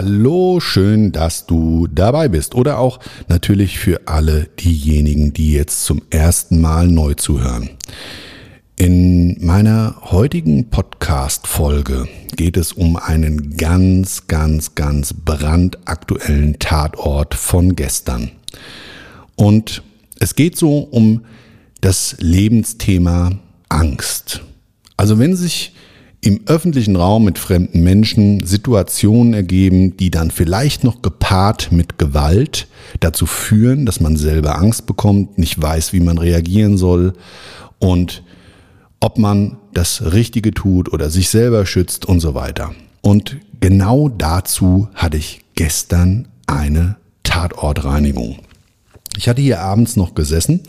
Hallo, schön, dass du dabei bist. Oder auch natürlich für alle diejenigen, die jetzt zum ersten Mal neu zuhören. In meiner heutigen Podcast-Folge geht es um einen ganz, ganz, ganz brandaktuellen Tatort von gestern. Und es geht so um das Lebensthema Angst. Also wenn sich im öffentlichen Raum mit fremden Menschen Situationen ergeben, die dann vielleicht noch gepaart mit Gewalt dazu führen, dass man selber Angst bekommt, nicht weiß, wie man reagieren soll und ob man das Richtige tut oder sich selber schützt und so weiter. Und genau dazu hatte ich gestern eine Tatortreinigung. Ich hatte hier abends noch gesessen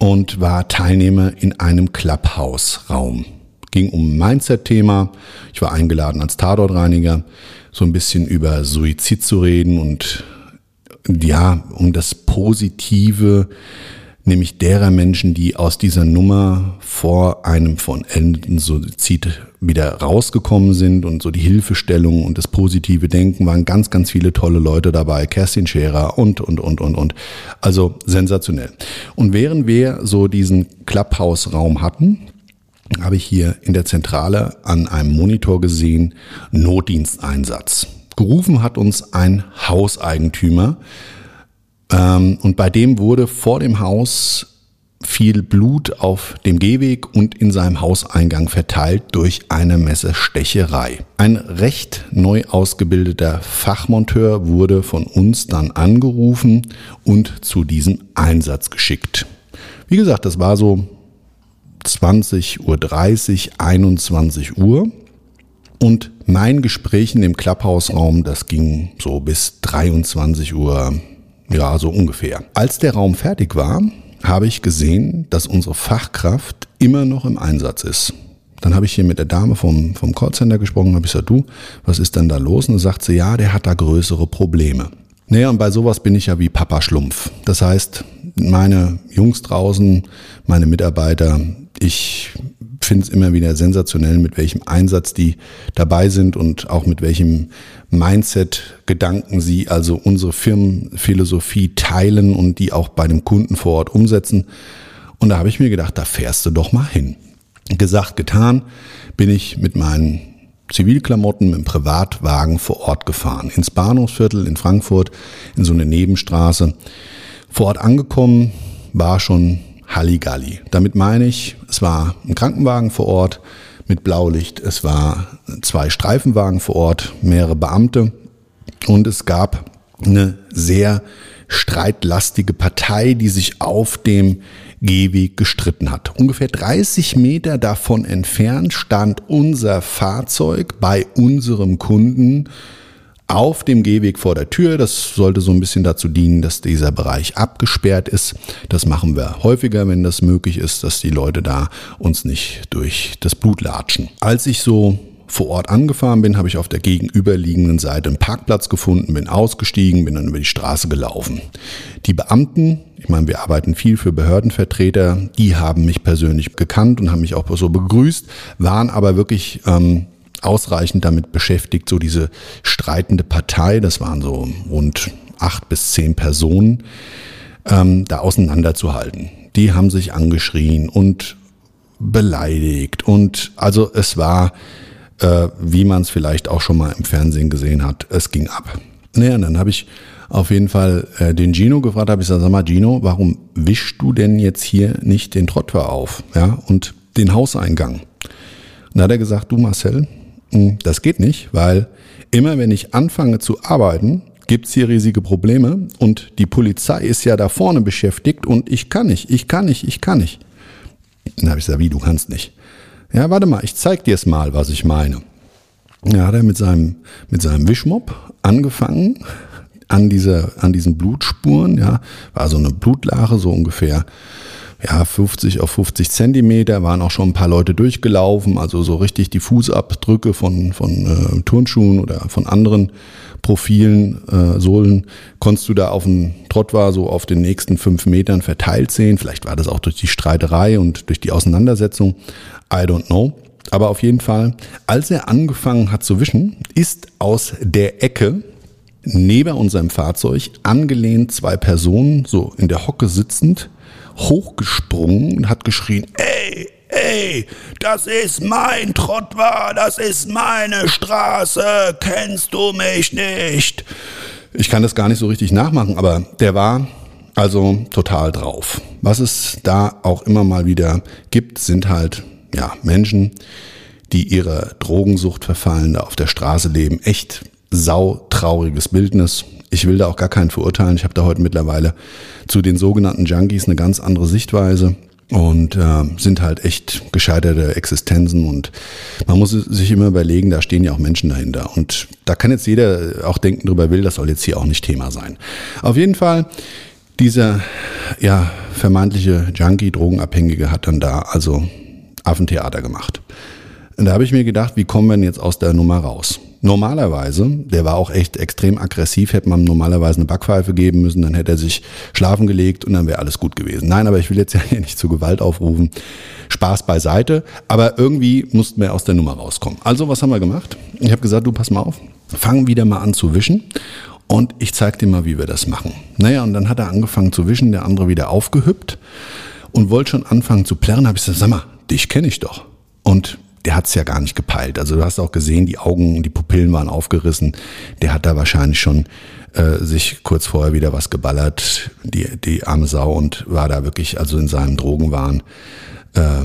und war Teilnehmer in einem Clubhouse-Raum ging um Mindset-Thema. Ich war eingeladen als Tatortreiniger, so ein bisschen über Suizid zu reden und ja, um das Positive, nämlich derer Menschen, die aus dieser Nummer vor einem von endenden Suizid wieder rausgekommen sind und so die Hilfestellung und das positive Denken waren ganz, ganz viele tolle Leute dabei, Kerstin Scherer und, und, und, und, und. Also sensationell. Und während wir so diesen Clubhouse-Raum hatten, habe ich hier in der Zentrale an einem Monitor gesehen, Notdiensteinsatz. Gerufen hat uns ein Hauseigentümer ähm, und bei dem wurde vor dem Haus viel Blut auf dem Gehweg und in seinem Hauseingang verteilt durch eine Messerstecherei. Ein recht neu ausgebildeter Fachmonteur wurde von uns dann angerufen und zu diesem Einsatz geschickt. Wie gesagt, das war so 20.30 Uhr, 21 Uhr. Und mein Gespräch in dem Clubhouse-Raum, das ging so bis 23 Uhr, ja, so ungefähr. Als der Raum fertig war, habe ich gesehen, dass unsere Fachkraft immer noch im Einsatz ist. Dann habe ich hier mit der Dame vom, vom Callcenter gesprochen, habe ich gesagt, du, was ist denn da los? Und dann sagt sie, ja, der hat da größere Probleme. Naja, und bei sowas bin ich ja wie Papa Schlumpf. Das heißt, meine Jungs draußen, meine Mitarbeiter, ich finde es immer wieder sensationell, mit welchem Einsatz die dabei sind und auch mit welchem Mindset-Gedanken sie also unsere Firmenphilosophie teilen und die auch bei dem Kunden vor Ort umsetzen. Und da habe ich mir gedacht, da fährst du doch mal hin. Gesagt, getan, bin ich mit meinen Zivilklamotten dem Privatwagen vor Ort gefahren. Ins Bahnhofsviertel in Frankfurt, in so eine Nebenstraße. Vor Ort angekommen, war schon Halligalli. Damit meine ich, es war ein Krankenwagen vor Ort mit Blaulicht, es war zwei Streifenwagen vor Ort, mehrere Beamte und es gab eine sehr streitlastige Partei, die sich auf dem Gehweg gestritten hat. Ungefähr 30 Meter davon entfernt stand unser Fahrzeug bei unserem Kunden auf dem Gehweg vor der Tür. Das sollte so ein bisschen dazu dienen, dass dieser Bereich abgesperrt ist. Das machen wir häufiger, wenn das möglich ist, dass die Leute da uns nicht durch das Blut latschen. Als ich so vor Ort angefahren bin, habe ich auf der gegenüberliegenden Seite einen Parkplatz gefunden, bin ausgestiegen, bin dann über die Straße gelaufen. Die Beamten, ich meine, wir arbeiten viel für Behördenvertreter, die haben mich persönlich gekannt und haben mich auch so begrüßt, waren aber wirklich ähm, ausreichend damit beschäftigt, so diese streitende Partei, das waren so rund acht bis zehn Personen ähm, da auseinanderzuhalten. Die haben sich angeschrien und beleidigt und also es war, äh, wie man es vielleicht auch schon mal im Fernsehen gesehen hat, es ging ab. Naja, und dann habe ich auf jeden Fall äh, den Gino gefragt, habe ich gesagt, sag mal Gino, warum wischst du denn jetzt hier nicht den Trottwar auf ja, und den Hauseingang? Und da hat er gesagt, du Marcel, das geht nicht, weil immer wenn ich anfange zu arbeiten, gibt's hier riesige Probleme und die Polizei ist ja da vorne beschäftigt und ich kann nicht, ich kann nicht, ich kann nicht. Dann habe ich gesagt, wie, du kannst nicht. Ja, warte mal, ich zeig dir es mal, was ich meine. Ja, hat er mit seinem, mit seinem Wischmopp angefangen, an dieser, an diesen Blutspuren, ja, war so eine Blutlache, so ungefähr, ja, 50 auf 50 Zentimeter, waren auch schon ein paar Leute durchgelaufen, also so richtig die Fußabdrücke von, von äh, Turnschuhen oder von anderen Profilen, äh, Sohlen, konntest du da auf dem Trottwar so auf den nächsten fünf Metern verteilt sehen. Vielleicht war das auch durch die Streiterei und durch die Auseinandersetzung. I don't know. Aber auf jeden Fall, als er angefangen hat zu wischen, ist aus der Ecke neben unserem Fahrzeug angelehnt zwei Personen, so in der Hocke sitzend, hochgesprungen und hat geschrien, ey, ey, das ist mein Trottwar, das ist meine Straße, kennst du mich nicht? Ich kann das gar nicht so richtig nachmachen, aber der war also total drauf. Was es da auch immer mal wieder gibt, sind halt ja Menschen, die ihrer Drogensucht verfallen, da auf der Straße leben. Echt sautrauriges Bildnis. Ich will da auch gar keinen verurteilen. Ich habe da heute mittlerweile zu den sogenannten Junkies eine ganz andere Sichtweise und äh, sind halt echt gescheiterte Existenzen und man muss sich immer überlegen, da stehen ja auch Menschen dahinter und da kann jetzt jeder auch denken drüber will, das soll jetzt hier auch nicht Thema sein. Auf jeden Fall dieser ja vermeintliche Junkie Drogenabhängige hat dann da also Affentheater gemacht. Und da habe ich mir gedacht, wie kommen wir denn jetzt aus der Nummer raus? Normalerweise, der war auch echt extrem aggressiv, hätte man normalerweise eine Backpfeife geben müssen, dann hätte er sich schlafen gelegt und dann wäre alles gut gewesen. Nein, aber ich will jetzt ja hier nicht zu Gewalt aufrufen. Spaß beiseite, aber irgendwie mussten wir aus der Nummer rauskommen. Also, was haben wir gemacht? Ich habe gesagt, du pass mal auf, fang wieder mal an zu wischen und ich zeig dir mal, wie wir das machen. Naja, und dann hat er angefangen zu wischen, der andere wieder aufgehüpft und wollte schon anfangen zu plärren. Habe ich gesagt, sag mal, dich kenne ich doch. Und der hat es ja gar nicht gepeilt. Also du hast auch gesehen, die Augen und die Pupillen waren aufgerissen. Der hat da wahrscheinlich schon äh, sich kurz vorher wieder was geballert, die, die arme Sau, und war da wirklich, also in seinem Drogenwahn, äh,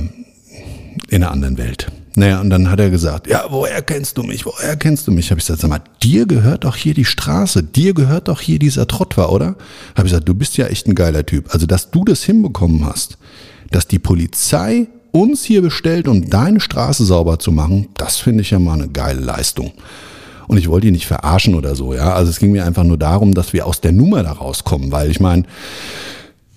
in einer anderen Welt. Naja, und dann hat er gesagt, ja, woher kennst du mich? Woher kennst du mich? Habe ich gesagt, sag mal, dir gehört doch hier die Straße, dir gehört doch hier dieser Trottwar, oder? Habe ich gesagt, du bist ja echt ein geiler Typ. Also, dass du das hinbekommen hast, dass die Polizei uns hier bestellt, um deine Straße sauber zu machen, das finde ich ja mal eine geile Leistung. Und ich wollte ihn nicht verarschen oder so, ja. Also es ging mir einfach nur darum, dass wir aus der Nummer da rauskommen, weil ich meine,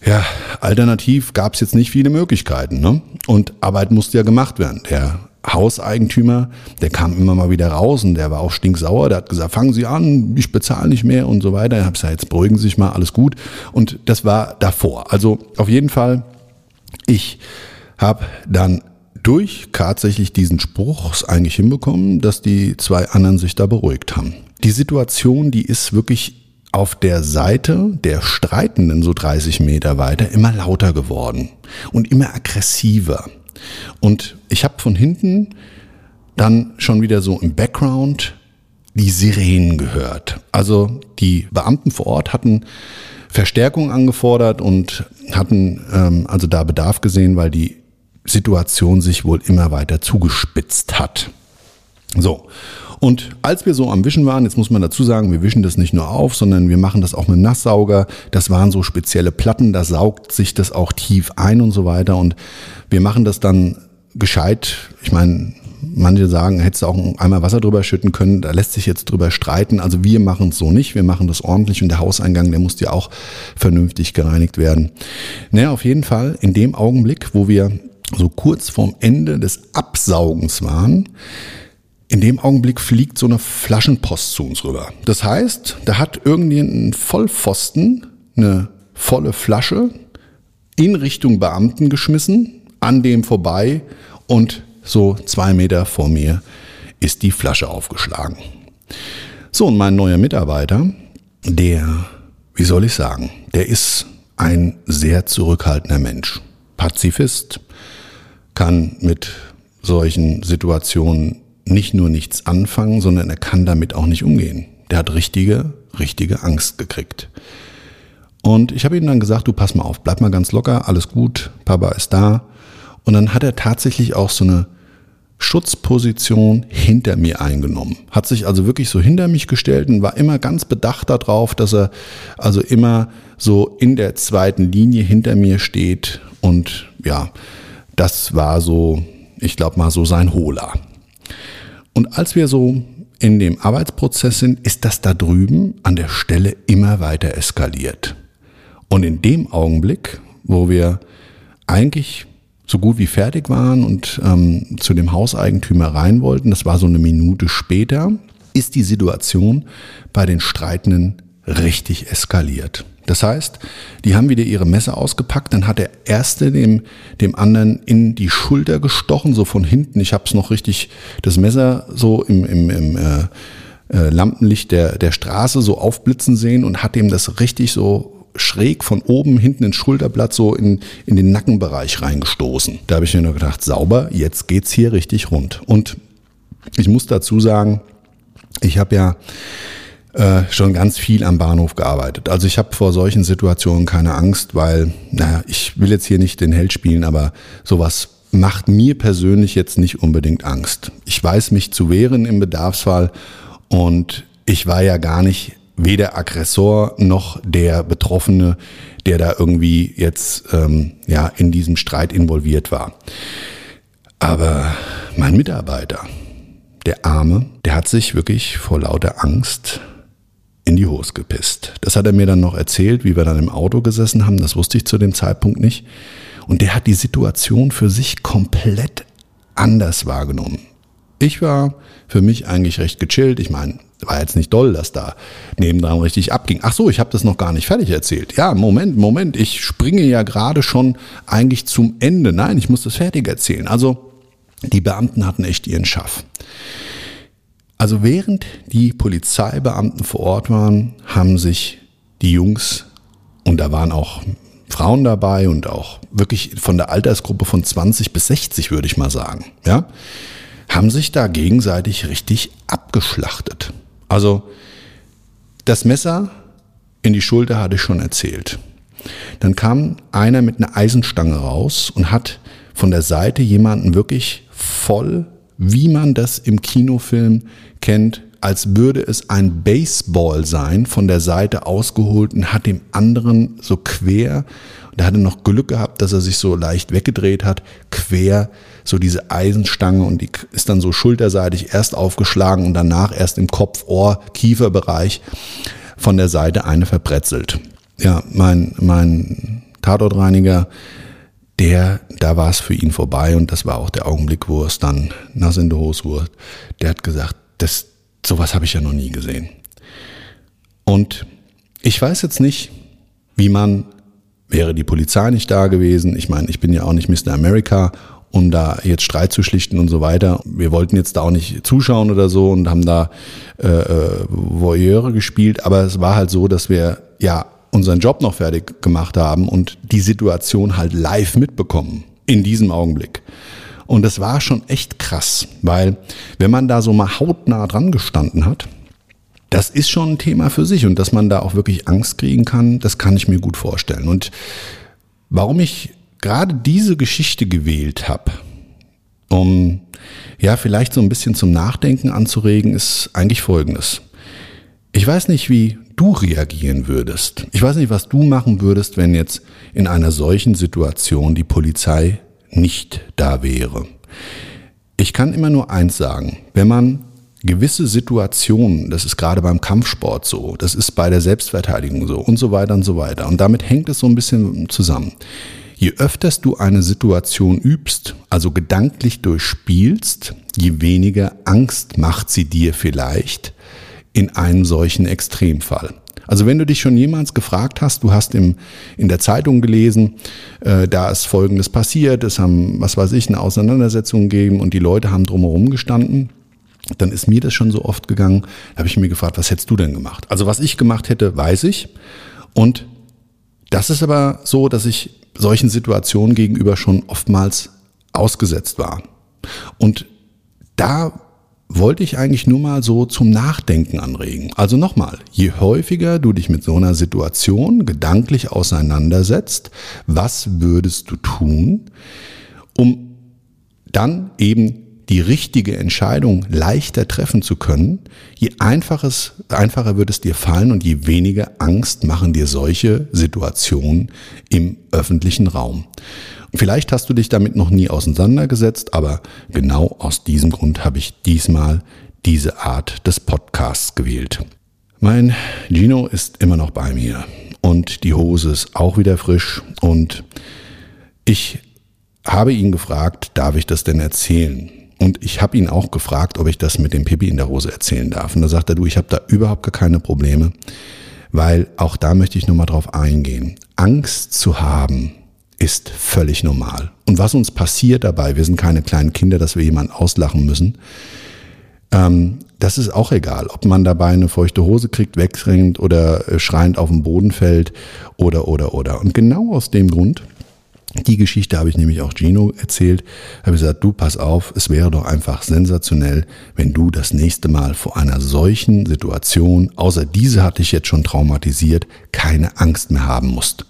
ja, alternativ gab es jetzt nicht viele Möglichkeiten, ne? Und Arbeit musste ja gemacht werden. Der Hauseigentümer, der kam immer mal wieder raus und der war auch stinksauer. Der hat gesagt, fangen Sie an, ich bezahle nicht mehr und so weiter. Ich habe gesagt, jetzt beruhigen Sie sich mal, alles gut. Und das war davor. Also auf jeden Fall, ich habe dann durch tatsächlich diesen Spruch eigentlich hinbekommen, dass die zwei anderen sich da beruhigt haben. Die Situation, die ist wirklich auf der Seite der Streitenden so 30 Meter weiter immer lauter geworden und immer aggressiver. Und ich habe von hinten dann schon wieder so im Background die Sirenen gehört. Also die Beamten vor Ort hatten Verstärkung angefordert und hatten ähm, also da Bedarf gesehen, weil die Situation sich wohl immer weiter zugespitzt hat. So. Und als wir so am Wischen waren, jetzt muss man dazu sagen, wir wischen das nicht nur auf, sondern wir machen das auch mit dem Nasssauger. Das waren so spezielle Platten, da saugt sich das auch tief ein und so weiter. Und wir machen das dann gescheit. Ich meine, manche sagen, hättest du auch einmal Wasser drüber schütten können, da lässt sich jetzt drüber streiten. Also wir machen es so nicht, wir machen das ordentlich und der Hauseingang, der muss ja auch vernünftig gereinigt werden. Naja, auf jeden Fall, in dem Augenblick, wo wir so kurz vorm Ende des Absaugens waren, in dem Augenblick fliegt so eine Flaschenpost zu uns rüber. Das heißt, da hat irgendein Vollpfosten eine volle Flasche in Richtung Beamten geschmissen, an dem vorbei und so zwei Meter vor mir ist die Flasche aufgeschlagen. So, und mein neuer Mitarbeiter, der wie soll ich sagen, der ist ein sehr zurückhaltender Mensch. Pazifist, kann mit solchen Situationen nicht nur nichts anfangen, sondern er kann damit auch nicht umgehen. Der hat richtige, richtige Angst gekriegt. Und ich habe ihm dann gesagt, du pass mal auf, bleib mal ganz locker, alles gut, Papa ist da. Und dann hat er tatsächlich auch so eine Schutzposition hinter mir eingenommen. Hat sich also wirklich so hinter mich gestellt und war immer ganz bedacht darauf, dass er also immer so in der zweiten Linie hinter mir steht. Und ja, das war so, ich glaube mal so sein Holer. Und als wir so in dem Arbeitsprozess sind, ist das da drüben an der Stelle immer weiter eskaliert. Und in dem Augenblick, wo wir eigentlich so gut wie fertig waren und ähm, zu dem Hauseigentümer rein wollten, das war so eine Minute später, ist die Situation bei den Streitenden richtig eskaliert. Das heißt, die haben wieder ihre Messer ausgepackt, dann hat der erste dem, dem anderen in die Schulter gestochen, so von hinten. Ich habe es noch richtig, das Messer so im, im, im äh, äh, Lampenlicht der, der Straße so aufblitzen sehen und hat ihm das richtig so schräg von oben hinten ins Schulterblatt so in, in den Nackenbereich reingestoßen. Da habe ich mir nur gedacht, sauber, jetzt geht's hier richtig rund. Und ich muss dazu sagen, ich habe ja äh, schon ganz viel am Bahnhof gearbeitet. Also ich habe vor solchen Situationen keine Angst, weil, naja, ich will jetzt hier nicht den Held spielen, aber sowas macht mir persönlich jetzt nicht unbedingt Angst. Ich weiß mich zu wehren im Bedarfsfall und ich war ja gar nicht weder Aggressor noch der Betroffene, der da irgendwie jetzt ähm, ja in diesem Streit involviert war. Aber mein Mitarbeiter, der Arme, der hat sich wirklich vor lauter Angst in die Hose gepisst. Das hat er mir dann noch erzählt, wie wir dann im Auto gesessen haben. Das wusste ich zu dem Zeitpunkt nicht. Und der hat die Situation für sich komplett anders wahrgenommen. Ich war für mich eigentlich recht gechillt. Ich meine, war jetzt nicht doll, dass da nebendran richtig abging. Ach so, ich habe das noch gar nicht fertig erzählt. Ja, Moment, Moment, ich springe ja gerade schon eigentlich zum Ende. Nein, ich muss das fertig erzählen. Also die Beamten hatten echt ihren Schaff. Also während die Polizeibeamten vor Ort waren, haben sich die Jungs, und da waren auch Frauen dabei und auch wirklich von der Altersgruppe von 20 bis 60, würde ich mal sagen, ja, haben sich da gegenseitig richtig abgeschlachtet. Also das Messer in die Schulter hatte ich schon erzählt. Dann kam einer mit einer Eisenstange raus und hat von der Seite jemanden wirklich voll wie man das im Kinofilm kennt, als würde es ein Baseball sein, von der Seite ausgeholt und hat dem anderen so quer, der hatte noch Glück gehabt, dass er sich so leicht weggedreht hat, quer so diese Eisenstange und die ist dann so schulterseitig erst aufgeschlagen und danach erst im Kopf, Ohr, Kieferbereich von der Seite eine verbrezelt. Ja, mein, mein Tatortreiniger, der, da war es für ihn vorbei und das war auch der Augenblick, wo es dann nass in der Hose wurde. Der hat gesagt, das, sowas habe ich ja noch nie gesehen. Und ich weiß jetzt nicht, wie man, wäre die Polizei nicht da gewesen, ich meine, ich bin ja auch nicht Mr. America, um da jetzt Streit zu schlichten und so weiter. Wir wollten jetzt da auch nicht zuschauen oder so und haben da äh, äh Voyeure gespielt, aber es war halt so, dass wir ja unseren Job noch fertig gemacht haben und die Situation halt live mitbekommen in diesem Augenblick. Und das war schon echt krass, weil wenn man da so mal hautnah dran gestanden hat, das ist schon ein Thema für sich und dass man da auch wirklich Angst kriegen kann, das kann ich mir gut vorstellen. Und warum ich gerade diese Geschichte gewählt habe, um ja vielleicht so ein bisschen zum Nachdenken anzuregen, ist eigentlich Folgendes. Ich weiß nicht, wie du reagieren würdest. Ich weiß nicht, was du machen würdest, wenn jetzt in einer solchen Situation die Polizei nicht da wäre. Ich kann immer nur eins sagen, wenn man gewisse Situationen, das ist gerade beim Kampfsport so, das ist bei der Selbstverteidigung so und so weiter und so weiter. Und damit hängt es so ein bisschen zusammen. Je öfters du eine Situation übst, also gedanklich durchspielst, je weniger Angst macht sie dir vielleicht, in einem solchen Extremfall. Also wenn du dich schon jemals gefragt hast, du hast im, in der Zeitung gelesen, äh, da ist Folgendes passiert, es haben, was weiß ich, eine Auseinandersetzung gegeben und die Leute haben drumherum gestanden, dann ist mir das schon so oft gegangen, da habe ich mir gefragt, was hättest du denn gemacht? Also was ich gemacht hätte, weiß ich. Und das ist aber so, dass ich solchen Situationen gegenüber schon oftmals ausgesetzt war. Und da wollte ich eigentlich nur mal so zum Nachdenken anregen. Also nochmal, je häufiger du dich mit so einer Situation gedanklich auseinandersetzt, was würdest du tun, um dann eben die richtige Entscheidung leichter treffen zu können, je einfaches, einfacher wird es dir fallen und je weniger Angst machen dir solche Situationen im öffentlichen Raum. Vielleicht hast du dich damit noch nie auseinandergesetzt, aber genau aus diesem Grund habe ich diesmal diese Art des Podcasts gewählt. Mein Gino ist immer noch bei mir und die Hose ist auch wieder frisch und ich habe ihn gefragt, darf ich das denn erzählen? Und ich habe ihn auch gefragt, ob ich das mit dem Pipi in der Hose erzählen darf. Und da sagt er, du, ich habe da überhaupt gar keine Probleme, weil auch da möchte ich nochmal drauf eingehen. Angst zu haben ist völlig normal. Und was uns passiert dabei, wir sind keine kleinen Kinder, dass wir jemanden auslachen müssen, ähm, das ist auch egal, ob man dabei eine feuchte Hose kriegt, wegrennt oder äh, schreiend auf den Boden fällt oder, oder, oder. Und genau aus dem Grund die Geschichte habe ich nämlich auch Gino erzählt. Habe gesagt, du pass auf, es wäre doch einfach sensationell, wenn du das nächste Mal vor einer solchen Situation, außer diese hatte ich jetzt schon traumatisiert, keine Angst mehr haben musst.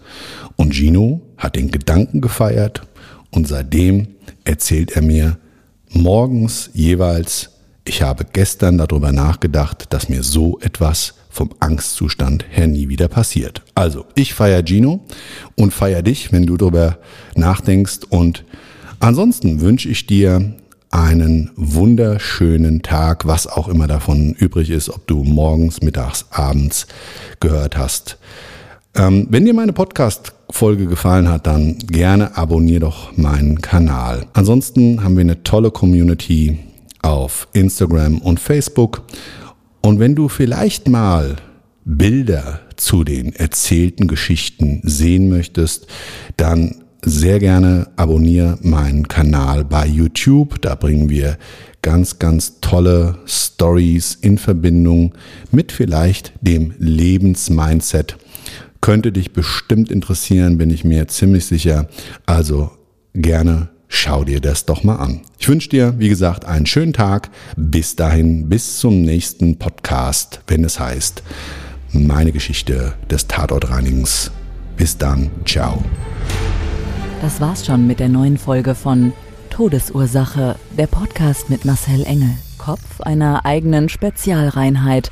Und Gino hat den Gedanken gefeiert und seitdem erzählt er mir morgens jeweils, ich habe gestern darüber nachgedacht, dass mir so etwas vom Angstzustand her nie wieder passiert. Also, ich feiere Gino und feiere dich, wenn du darüber nachdenkst. Und ansonsten wünsche ich dir einen wunderschönen Tag, was auch immer davon übrig ist, ob du morgens, mittags, abends gehört hast. Ähm, wenn dir meine Podcast-Folge gefallen hat, dann gerne abonniere doch meinen Kanal. Ansonsten haben wir eine tolle Community auf Instagram und Facebook. Und wenn du vielleicht mal Bilder zu den erzählten Geschichten sehen möchtest, dann sehr gerne abonniere meinen Kanal bei YouTube. Da bringen wir ganz, ganz tolle Stories in Verbindung mit vielleicht dem Lebensmindset. Könnte dich bestimmt interessieren, bin ich mir ziemlich sicher. Also gerne schau dir das doch mal an. Ich wünsche dir, wie gesagt, einen schönen Tag. Bis dahin, bis zum nächsten Podcast, wenn es heißt, meine Geschichte des Tatortreinigens. Bis dann, ciao. Das war's schon mit der neuen Folge von Todesursache, der Podcast mit Marcel Engel, Kopf einer eigenen Spezialreinheit